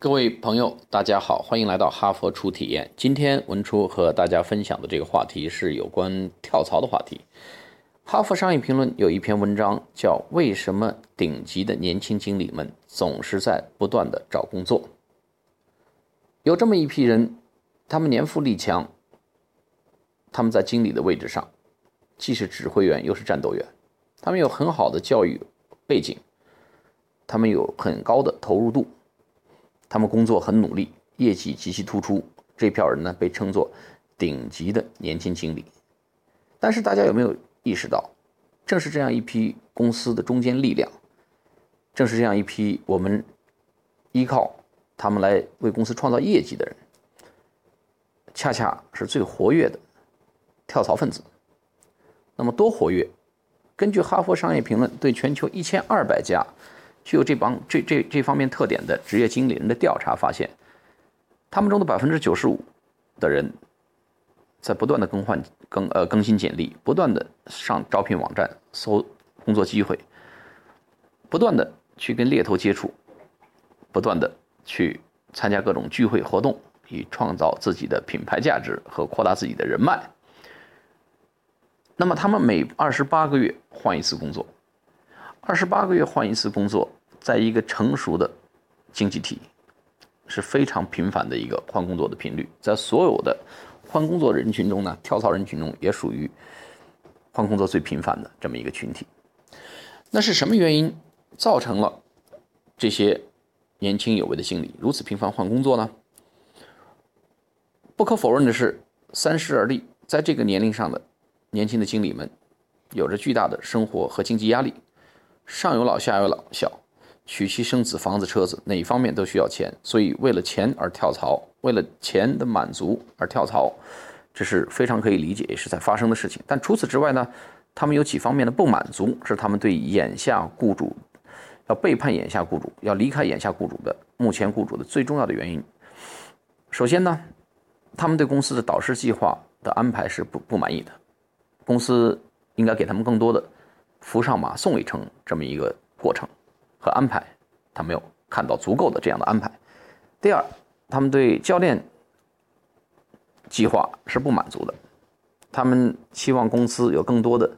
各位朋友，大家好，欢迎来到哈佛初体验。今天文初和大家分享的这个话题是有关跳槽的话题。哈佛商业评论有一篇文章叫《为什么顶级的年轻经理们总是在不断的找工作》。有这么一批人，他们年富力强，他们在经理的位置上，既是指挥员又是战斗员，他们有很好的教育背景，他们有很高的投入度。他们工作很努力，业绩极其突出。这票人呢，被称作顶级的年轻经理。但是大家有没有意识到，正是这样一批公司的中坚力量，正是这样一批我们依靠他们来为公司创造业绩的人，恰恰是最活跃的跳槽分子。那么多活跃？根据《哈佛商业评论》对全球一千二百家。具有这帮这这这方面特点的职业经理人的调查发现，他们中的百分之九十五的人在不断的更换更呃更新简历，不断的上招聘网站搜工作机会，不断的去跟猎头接触，不断的去参加各种聚会活动，以创造自己的品牌价值和扩大自己的人脉。那么他们每二十八个月换一次工作，二十八个月换一次工作。在一个成熟的经济体，是非常频繁的一个换工作的频率。在所有的换工作人群中呢，跳槽人群中也属于换工作最频繁的这么一个群体。那是什么原因造成了这些年轻有为的经理如此频繁换工作呢？不可否认的是，三十而立，在这个年龄上的年轻的经理们，有着巨大的生活和经济压力，上有老下有老小。娶妻生子、房子、车子，哪一方面都需要钱，所以为了钱而跳槽，为了钱的满足而跳槽，这是非常可以理解，也是在发生的事情。但除此之外呢，他们有几方面的不满足，是他们对眼下雇主要背叛眼下雇主、要离开眼下雇主的目前雇主的最重要的原因。首先呢，他们对公司的导师计划的安排是不不满意的，公司应该给他们更多的扶上马、送一程这么一个过程。和安排，他没有看到足够的这样的安排。第二，他们对教练计划是不满足的，他们期望公司有更多的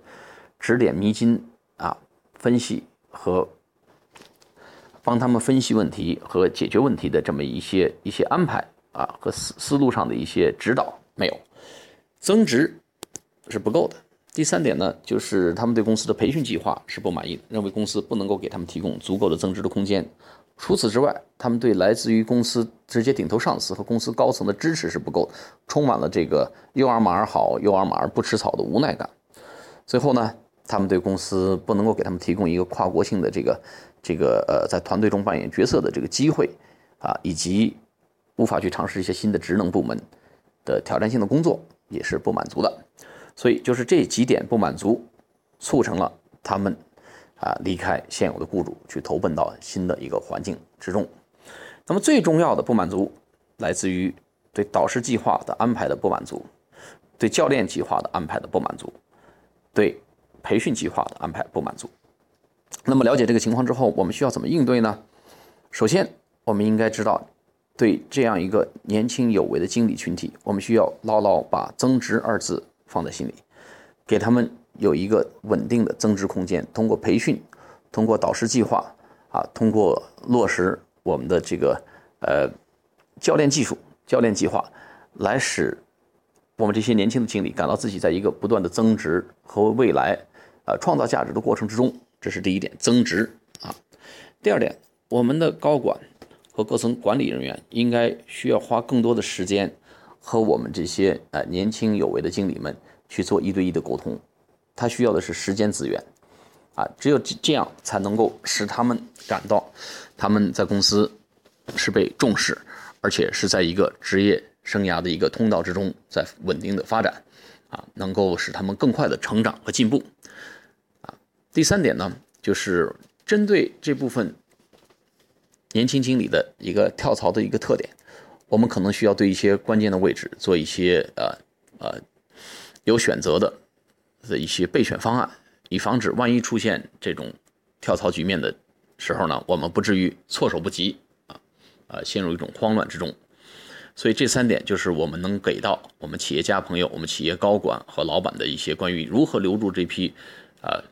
指点迷津啊，分析和帮他们分析问题和解决问题的这么一些一些安排啊和思思路上的一些指导没有，增值是不够的。第三点呢，就是他们对公司的培训计划是不满意的，认为公司不能够给他们提供足够的增值的空间。除此之外，他们对来自于公司直接顶头上司和公司高层的支持是不够的，充满了这个“幼儿马儿好，幼儿马儿不吃草”的无奈感。最后呢，他们对公司不能够给他们提供一个跨国性的这个这个呃在团队中扮演角色的这个机会啊，以及无法去尝试一些新的职能部门的挑战性的工作，也是不满足的。所以就是这几点不满足，促成了他们啊离开现有的雇主，去投奔到新的一个环境之中。那么最重要的不满足，来自于对导师计划的安排的不满足，对教练计划的安排的不满足，对培训计划的安排不满足。那么了解这个情况之后，我们需要怎么应对呢？首先，我们应该知道，对这样一个年轻有为的经理群体，我们需要牢牢把“增值”二字。放在心里，给他们有一个稳定的增值空间。通过培训，通过导师计划，啊，通过落实我们的这个呃教练技术、教练计划，来使我们这些年轻的经理感到自己在一个不断的增值和未来呃创造价值的过程之中。这是第一点，增值啊。第二点，我们的高管和各层管理人员应该需要花更多的时间。和我们这些呃年轻有为的经理们去做一对一的沟通，他需要的是时间资源，啊，只有这这样才能够使他们感到他们在公司是被重视，而且是在一个职业生涯的一个通道之中在稳定的发展，啊，能够使他们更快的成长和进步，啊，第三点呢，就是针对这部分年轻经理的一个跳槽的一个特点。我们可能需要对一些关键的位置做一些呃呃有选择的的一些备选方案，以防止万一出现这种跳槽局面的时候呢，我们不至于措手不及啊。呃陷入一种慌乱之中。所以这三点就是我们能给到我们企业家朋友、我们企业高管和老板的一些关于如何留住这批呃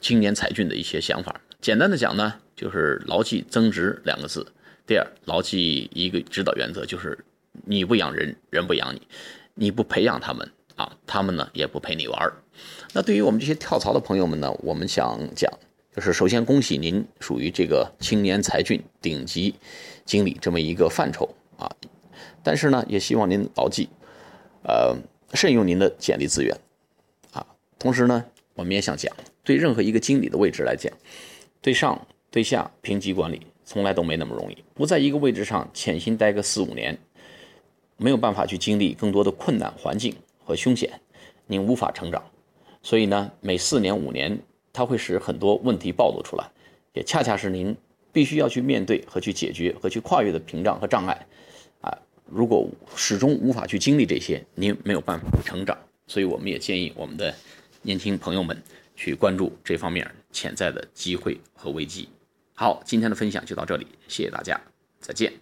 青年才俊的一些想法。简单的讲呢，就是牢记增值两个字。第二，牢记一个指导原则，就是你不养人，人不养你；你不培养他们啊，他们呢也不陪你玩。那对于我们这些跳槽的朋友们呢，我们想讲，就是首先恭喜您属于这个青年才俊顶级经理这么一个范畴啊。但是呢，也希望您牢记，呃，慎用您的简历资源啊。同时呢，我们也想讲，对任何一个经理的位置来讲，对上对下平级管理。从来都没那么容易，不在一个位置上潜心待个四五年，没有办法去经历更多的困难环境和凶险，您无法成长。所以呢，每四年五年，它会使很多问题暴露出来，也恰恰是您必须要去面对和去解决和去跨越的屏障和障碍。啊，如果始终无法去经历这些，您没有办法成长。所以我们也建议我们的年轻朋友们去关注这方面潜在的机会和危机。好，今天的分享就到这里，谢谢大家，再见。